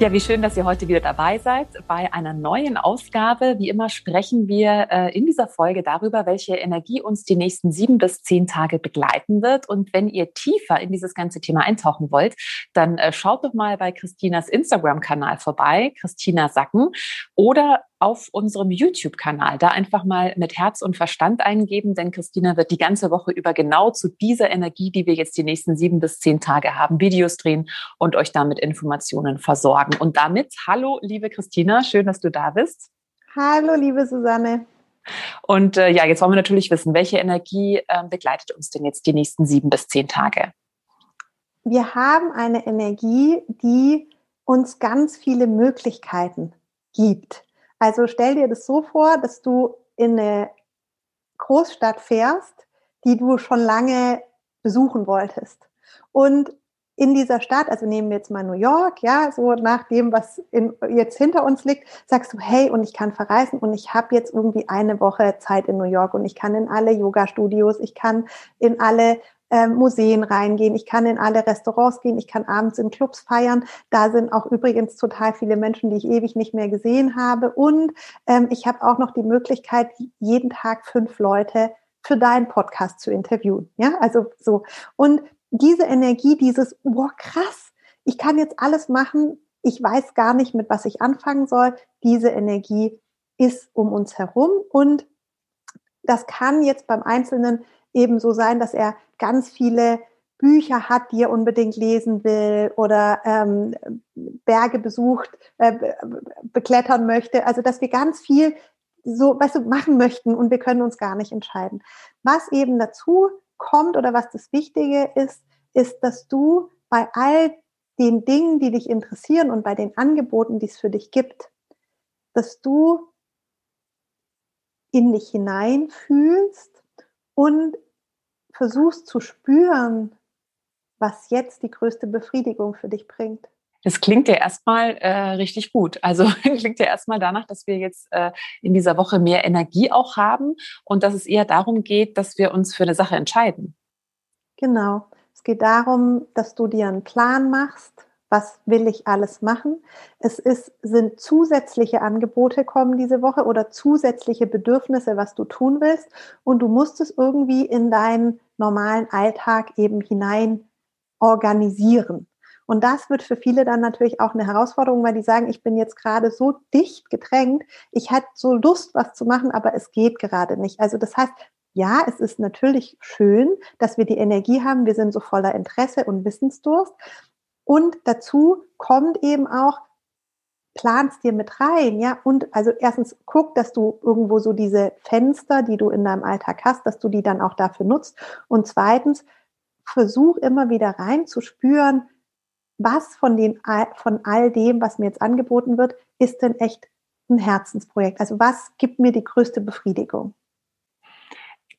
Ja, wie schön, dass ihr heute wieder dabei seid bei einer neuen Ausgabe. Wie immer sprechen wir äh, in dieser Folge darüber, welche Energie uns die nächsten sieben bis zehn Tage begleiten wird. Und wenn ihr tiefer in dieses ganze Thema eintauchen wollt, dann äh, schaut doch mal bei Christinas Instagram-Kanal vorbei, Christina Sacken, oder auf unserem YouTube-Kanal. Da einfach mal mit Herz und Verstand eingeben, denn Christina wird die ganze Woche über genau zu dieser Energie, die wir jetzt die nächsten sieben bis zehn Tage haben, Videos drehen und euch damit Informationen versorgen. Und damit, hallo, liebe Christina, schön, dass du da bist. Hallo, liebe Susanne. Und äh, ja, jetzt wollen wir natürlich wissen, welche Energie äh, begleitet uns denn jetzt die nächsten sieben bis zehn Tage? Wir haben eine Energie, die uns ganz viele Möglichkeiten gibt. Also stell dir das so vor, dass du in eine Großstadt fährst, die du schon lange besuchen wolltest. Und in dieser Stadt, also nehmen wir jetzt mal New York, ja, so nach dem, was in, jetzt hinter uns liegt, sagst du, hey, und ich kann verreisen und ich habe jetzt irgendwie eine Woche Zeit in New York und ich kann in alle Yoga-Studios, ich kann in alle äh, Museen reingehen, ich kann in alle Restaurants gehen, ich kann abends in Clubs feiern. Da sind auch übrigens total viele Menschen, die ich ewig nicht mehr gesehen habe. Und ähm, ich habe auch noch die Möglichkeit, jeden Tag fünf Leute für deinen Podcast zu interviewen. Ja, also so. Und diese Energie, dieses, boah, krass, ich kann jetzt alles machen, ich weiß gar nicht, mit was ich anfangen soll. Diese Energie ist um uns herum und das kann jetzt beim Einzelnen eben so sein, dass er ganz viele Bücher hat, die er unbedingt lesen will oder ähm, Berge besucht, äh, beklettern möchte. Also dass wir ganz viel so, weißt du, machen möchten und wir können uns gar nicht entscheiden. Was eben dazu kommt oder was das Wichtige ist, ist, dass du bei all den Dingen, die dich interessieren und bei den Angeboten, die es für dich gibt, dass du in dich hineinfühlst und versuchst zu spüren, was jetzt die größte Befriedigung für dich bringt. Das klingt ja erstmal äh, richtig gut. Also klingt ja erstmal danach, dass wir jetzt äh, in dieser Woche mehr Energie auch haben und dass es eher darum geht, dass wir uns für eine Sache entscheiden. Genau. Es geht darum, dass du dir einen Plan machst, was will ich alles machen. Es ist, sind zusätzliche Angebote kommen diese Woche oder zusätzliche Bedürfnisse, was du tun willst. Und du musst es irgendwie in deinen normalen Alltag eben hinein organisieren. Und das wird für viele dann natürlich auch eine Herausforderung, weil die sagen, ich bin jetzt gerade so dicht gedrängt, ich hätte so Lust, was zu machen, aber es geht gerade nicht. Also das heißt, ja, es ist natürlich schön, dass wir die Energie haben, wir sind so voller Interesse und Wissensdurst, und dazu kommt eben auch, planst dir mit rein, ja, und also erstens guck, dass du irgendwo so diese Fenster, die du in deinem Alltag hast, dass du die dann auch dafür nutzt. Und zweitens, versuch immer wieder rein zu spüren, was von den, von all dem, was mir jetzt angeboten wird, ist denn echt ein Herzensprojekt? Also was gibt mir die größte Befriedigung?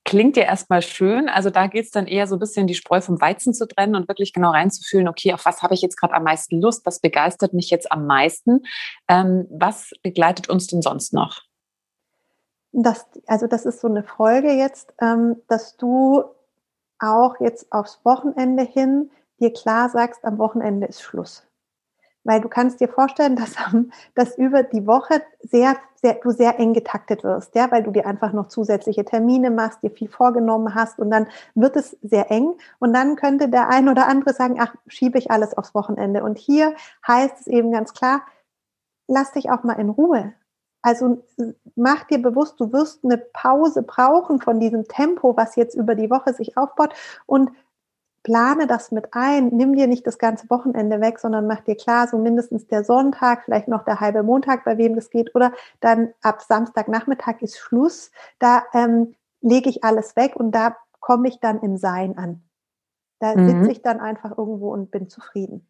klingt ja erstmal schön. Also da geht es dann eher so ein bisschen die Spreu vom Weizen zu trennen und wirklich genau reinzufühlen, okay, auf was habe ich jetzt gerade am meisten Lust, was begeistert mich jetzt am meisten. Ähm, was begleitet uns denn sonst noch? Das, also das ist so eine Folge jetzt, ähm, dass du auch jetzt aufs Wochenende hin dir klar sagst, am Wochenende ist Schluss. Weil du kannst dir vorstellen, dass, dass über die Woche sehr, sehr, du sehr eng getaktet wirst, ja, weil du dir einfach noch zusätzliche Termine machst, dir viel vorgenommen hast und dann wird es sehr eng. Und dann könnte der ein oder andere sagen, ach, schiebe ich alles aufs Wochenende. Und hier heißt es eben ganz klar, lass dich auch mal in Ruhe. Also mach dir bewusst, du wirst eine Pause brauchen von diesem Tempo, was jetzt über die Woche sich aufbaut und plane das mit ein, nimm dir nicht das ganze Wochenende weg, sondern mach dir klar, so mindestens der Sonntag, vielleicht noch der halbe Montag, bei wem das geht, oder dann ab Samstagnachmittag ist Schluss. Da ähm, lege ich alles weg und da komme ich dann im Sein an. Da mhm. sitze ich dann einfach irgendwo und bin zufrieden.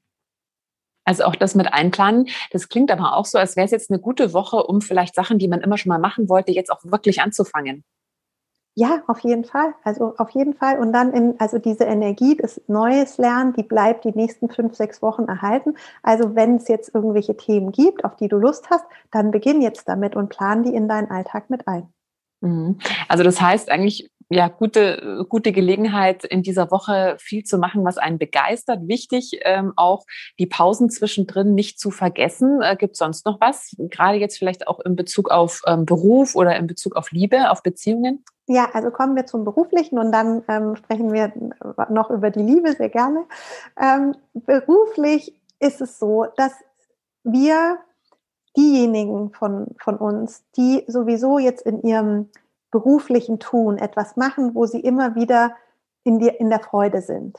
Also auch das mit einplanen. Das klingt aber auch so, als wäre es jetzt eine gute Woche, um vielleicht Sachen, die man immer schon mal machen wollte, jetzt auch wirklich anzufangen. Ja, auf jeden Fall. Also auf jeden Fall. Und dann in, also diese Energie des Neues lernen, die bleibt die nächsten fünf, sechs Wochen erhalten. Also wenn es jetzt irgendwelche Themen gibt, auf die du Lust hast, dann beginn jetzt damit und plan die in deinen Alltag mit ein. Mhm. Also das heißt eigentlich, ja, gute, gute Gelegenheit, in dieser Woche viel zu machen, was einen begeistert. Wichtig, ähm, auch die Pausen zwischendrin nicht zu vergessen. Äh, Gibt sonst noch was? Gerade jetzt vielleicht auch in Bezug auf ähm, Beruf oder in Bezug auf Liebe, auf Beziehungen? Ja, also kommen wir zum Beruflichen und dann ähm, sprechen wir noch über die Liebe sehr gerne. Ähm, beruflich ist es so, dass wir diejenigen von, von uns, die sowieso jetzt in ihrem beruflichen Tun etwas machen, wo sie immer wieder in, die, in der Freude sind.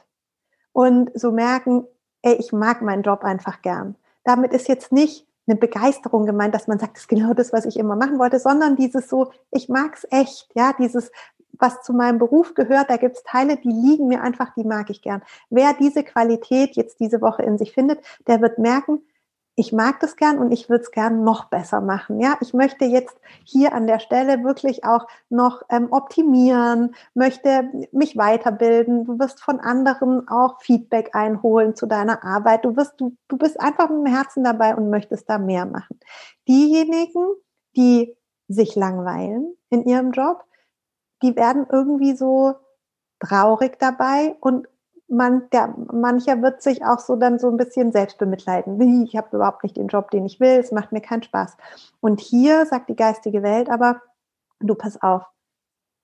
Und so merken, ey, ich mag meinen Job einfach gern. Damit ist jetzt nicht eine Begeisterung gemeint, dass man sagt, das ist genau das, was ich immer machen wollte, sondern dieses so, ich mag's echt, ja, dieses, was zu meinem Beruf gehört, da gibt's Teile, die liegen mir einfach, die mag ich gern. Wer diese Qualität jetzt diese Woche in sich findet, der wird merken, ich mag das gern und ich würde es gern noch besser machen. Ja, ich möchte jetzt hier an der Stelle wirklich auch noch ähm, optimieren, möchte mich weiterbilden. Du wirst von anderen auch Feedback einholen zu deiner Arbeit. Du wirst, du, du bist einfach mit dem Herzen dabei und möchtest da mehr machen. Diejenigen, die sich langweilen in ihrem Job, die werden irgendwie so traurig dabei und man, der, mancher wird sich auch so dann so ein bisschen selbst bemitleiden. Ich habe überhaupt nicht den Job, den ich will, es macht mir keinen Spaß. Und hier sagt die geistige Welt aber, du pass auf,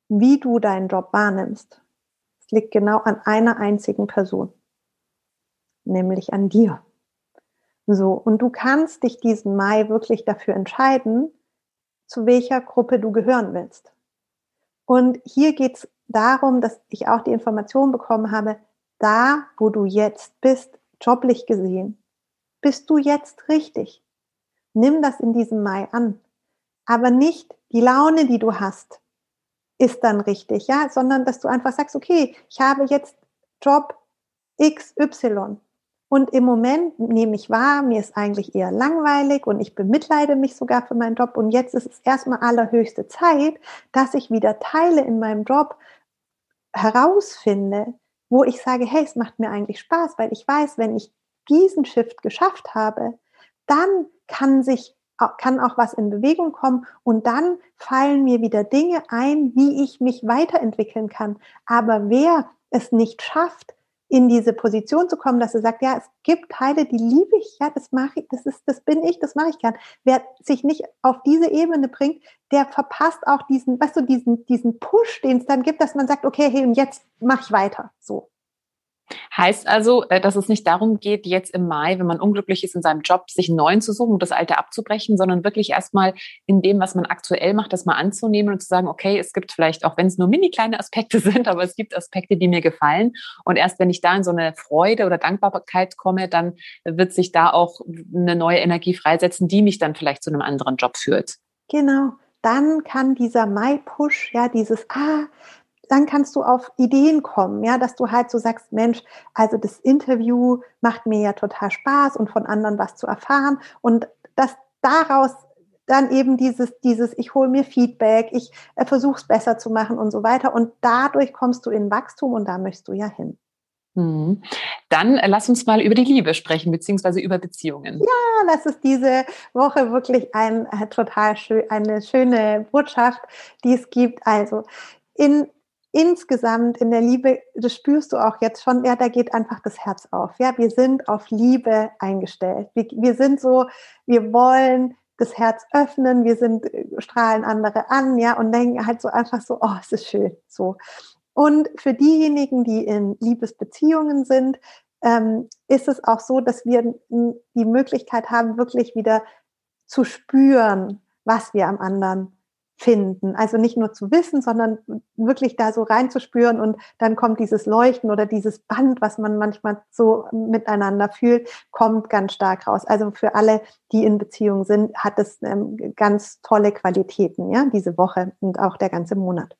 wie du deinen Job wahrnimmst, es liegt genau an einer einzigen Person, nämlich an dir. So, und du kannst dich diesen Mai wirklich dafür entscheiden, zu welcher Gruppe du gehören willst. Und hier geht es darum, dass ich auch die Information bekommen habe, da, wo du jetzt bist, joblich gesehen, bist du jetzt richtig. Nimm das in diesem Mai an. Aber nicht die Laune, die du hast, ist dann richtig, ja, sondern dass du einfach sagst, okay, ich habe jetzt Job XY. Und im Moment nehme ich wahr, mir ist eigentlich eher langweilig und ich bemitleide mich sogar für meinen Job. Und jetzt ist es erstmal allerhöchste Zeit, dass ich wieder Teile in meinem Job herausfinde, wo ich sage, hey, es macht mir eigentlich Spaß, weil ich weiß, wenn ich diesen Shift geschafft habe, dann kann sich kann auch was in Bewegung kommen und dann fallen mir wieder Dinge ein, wie ich mich weiterentwickeln kann. Aber wer es nicht schafft, in diese Position zu kommen, dass er sagt, ja, es gibt Teile, die liebe ich, ja, das mache ich, das ist, das bin ich, das mache ich gern. Wer sich nicht auf diese Ebene bringt, der verpasst auch diesen, weißt du, diesen, diesen Push, den es dann gibt, dass man sagt, okay, hey, und jetzt mache ich weiter, so. Heißt also, äh, dass es nicht darum geht, jetzt im Mai, wenn man unglücklich ist in seinem Job, sich einen neuen zu suchen und das alte abzubrechen, sondern wirklich erstmal in dem, was man aktuell macht, das mal anzunehmen und zu sagen, okay, es gibt vielleicht, auch wenn es nur mini kleine Aspekte sind, aber es gibt Aspekte, die mir gefallen. Und erst wenn ich da in so eine Freude oder Dankbarkeit komme, dann wird sich da auch eine neue Energie freisetzen, die mich dann vielleicht zu einem anderen Job führt. Genau dann kann dieser Mai-Push, ja, dieses, ah, dann kannst du auf Ideen kommen, ja, dass du halt so sagst, Mensch, also das Interview macht mir ja total Spaß und von anderen was zu erfahren und dass daraus dann eben dieses, dieses, ich hole mir Feedback, ich äh, versuche es besser zu machen und so weiter und dadurch kommst du in Wachstum und da möchtest du ja hin. Mhm. Dann äh, lass uns mal über die Liebe sprechen, beziehungsweise über Beziehungen. Ja, das ist diese Woche wirklich ein, äh, total schön, eine schöne Botschaft, die es gibt. Also in insgesamt in der Liebe, das spürst du auch jetzt schon, ja, da geht einfach das Herz auf. Ja, wir sind auf Liebe eingestellt. Wir, wir sind so, wir wollen das Herz öffnen, wir sind, äh, strahlen andere an, ja, und denken halt so einfach so, oh, es ist schön, so. Und für diejenigen, die in Liebesbeziehungen sind, ähm, ist es auch so, dass wir die Möglichkeit haben, wirklich wieder zu spüren, was wir am anderen finden. Also nicht nur zu wissen, sondern wirklich da so reinzuspüren und dann kommt dieses Leuchten oder dieses Band, was man manchmal so miteinander fühlt, kommt ganz stark raus. Also für alle, die in Beziehung sind, hat es ähm, ganz tolle Qualitäten, ja, diese Woche und auch der ganze Monat.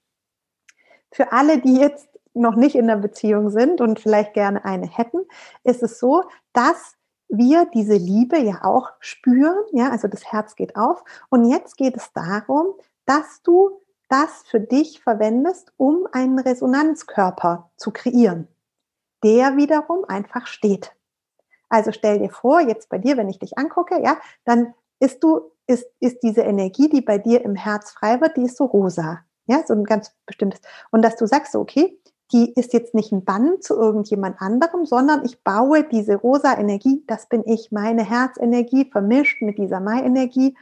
Für alle, die jetzt noch nicht in der Beziehung sind und vielleicht gerne eine hätten, ist es so, dass wir diese Liebe ja auch spüren, ja, also das Herz geht auf. Und jetzt geht es darum, dass du das für dich verwendest, um einen Resonanzkörper zu kreieren, der wiederum einfach steht. Also stell dir vor, jetzt bei dir, wenn ich dich angucke, ja, dann ist du, ist, ist diese Energie, die bei dir im Herz frei wird, die ist so rosa. Ja, so ein ganz bestimmtes. Und dass du sagst, okay, die ist jetzt nicht ein Bann zu irgendjemand anderem, sondern ich baue diese rosa Energie, das bin ich, meine Herzenergie vermischt mit dieser Mai-Energie,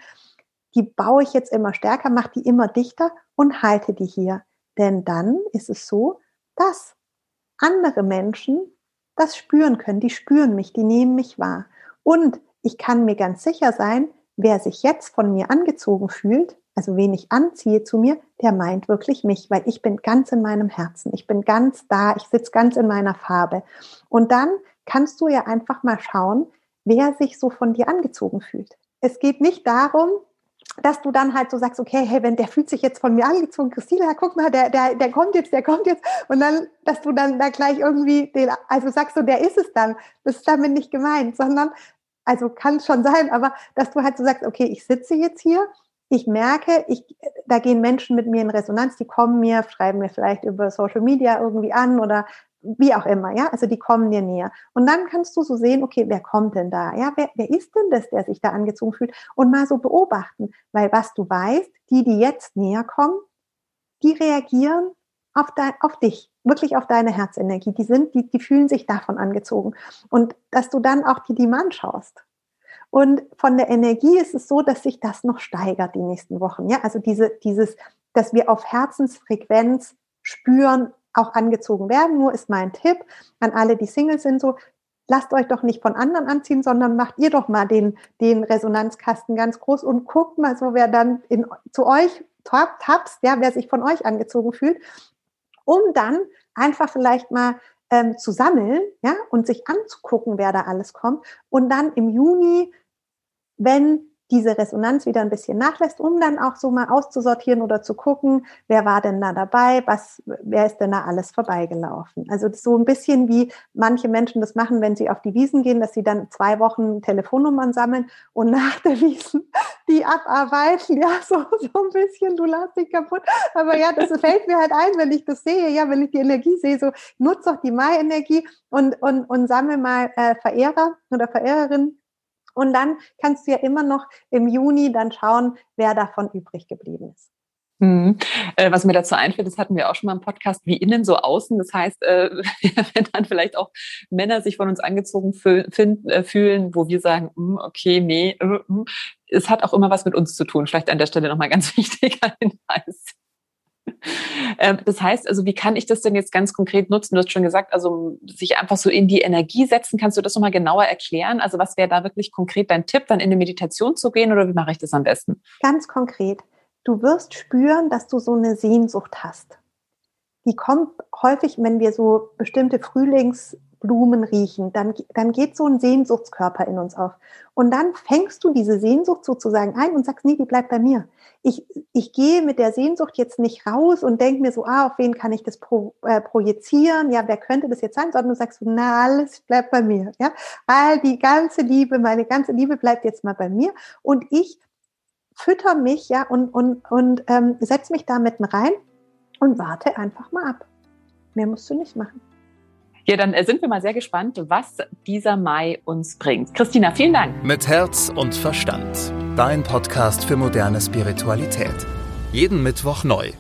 die baue ich jetzt immer stärker, mache die immer dichter und halte die hier. Denn dann ist es so, dass andere Menschen das spüren können, die spüren mich, die nehmen mich wahr. Und ich kann mir ganz sicher sein, wer sich jetzt von mir angezogen fühlt, also wen ich anziehe zu mir, der meint wirklich mich, weil ich bin ganz in meinem Herzen, ich bin ganz da, ich sitze ganz in meiner Farbe. Und dann kannst du ja einfach mal schauen, wer sich so von dir angezogen fühlt. Es geht nicht darum, dass du dann halt so sagst, okay, hey, wenn der fühlt sich jetzt von mir angezogen, Christina, guck mal, der, der, der kommt jetzt, der kommt jetzt. Und dann, dass du dann da gleich irgendwie den, also sagst du, der ist es dann. Das ist damit nicht gemeint, sondern, also kann schon sein, aber dass du halt so sagst, okay, ich sitze jetzt hier ich merke, ich, da gehen Menschen mit mir in Resonanz, die kommen mir, schreiben mir vielleicht über Social Media irgendwie an oder wie auch immer, ja, also die kommen dir näher. Und dann kannst du so sehen, okay, wer kommt denn da? Ja, wer, wer ist denn das, der sich da angezogen fühlt? Und mal so beobachten, weil was du weißt, die, die jetzt näher kommen, die reagieren auf, dein, auf dich, wirklich auf deine Herzenergie. Die sind, die, die fühlen sich davon angezogen. Und dass du dann auch die, die Mann schaust. Und von der Energie ist es so, dass sich das noch steigert die nächsten Wochen. Ja, also diese, dieses, dass wir auf Herzensfrequenz spüren, auch angezogen werden. Nur ist mein Tipp an alle, die Singles sind, so, lasst euch doch nicht von anderen anziehen, sondern macht ihr doch mal den, den Resonanzkasten ganz groß und guckt mal so, wer dann in, zu euch tapst, ja, wer sich von euch angezogen fühlt, um dann einfach vielleicht mal ähm, zu sammeln, ja, und sich anzugucken, wer da alles kommt und dann im Juni wenn diese Resonanz wieder ein bisschen nachlässt, um dann auch so mal auszusortieren oder zu gucken, wer war denn da dabei, was, wer ist denn da alles vorbeigelaufen. Also so ein bisschen wie manche Menschen das machen, wenn sie auf die Wiesen gehen, dass sie dann zwei Wochen Telefonnummern sammeln und nach der Wiesen die abarbeiten. Ja, so, so ein bisschen, du lachst dich kaputt. Aber ja, das fällt mir halt ein, wenn ich das sehe, ja, wenn ich die Energie sehe, so nutze doch die Mai-Energie und, und, und sammle mal äh, Verehrer oder Verehrerinnen und dann kannst du ja immer noch im Juni dann schauen, wer davon übrig geblieben ist. Hm. Was mir dazu einfällt, das hatten wir auch schon mal im Podcast, wie innen so außen. Das heißt, äh, wenn dann vielleicht auch Männer sich von uns angezogen äh, fühlen, wo wir sagen, hm, okay, nee, hm. es hat auch immer was mit uns zu tun. Vielleicht an der Stelle nochmal ganz wichtiger Hinweis. Ähm, das heißt, also wie kann ich das denn jetzt ganz konkret nutzen? Du hast schon gesagt, also sich einfach so in die Energie setzen. Kannst du das nochmal genauer erklären? Also was wäre da wirklich konkret dein Tipp, dann in die Meditation zu gehen oder wie mache ich das am besten? Ganz konkret. Du wirst spüren, dass du so eine Sehnsucht hast. Die kommt häufig, wenn wir so bestimmte Frühlings- Blumen riechen, dann, dann geht so ein Sehnsuchtskörper in uns auf. Und dann fängst du diese Sehnsucht sozusagen ein und sagst, nee, die bleibt bei mir. Ich, ich gehe mit der Sehnsucht jetzt nicht raus und denke mir so, ah, auf wen kann ich das pro, äh, projizieren? Ja, wer könnte das jetzt sein? Sondern du sagst, na, alles bleibt bei mir. Ja, all die ganze Liebe, meine ganze Liebe bleibt jetzt mal bei mir. Und ich fütter mich, ja, und, und, und ähm, setze mich da mitten rein und warte einfach mal ab. Mehr musst du nicht machen. Ja, dann äh, sind wir mal sehr gespannt, was dieser Mai uns bringt. Christina, vielen Dank. Mit Herz und Verstand. Dein Podcast für moderne Spiritualität. Jeden Mittwoch neu.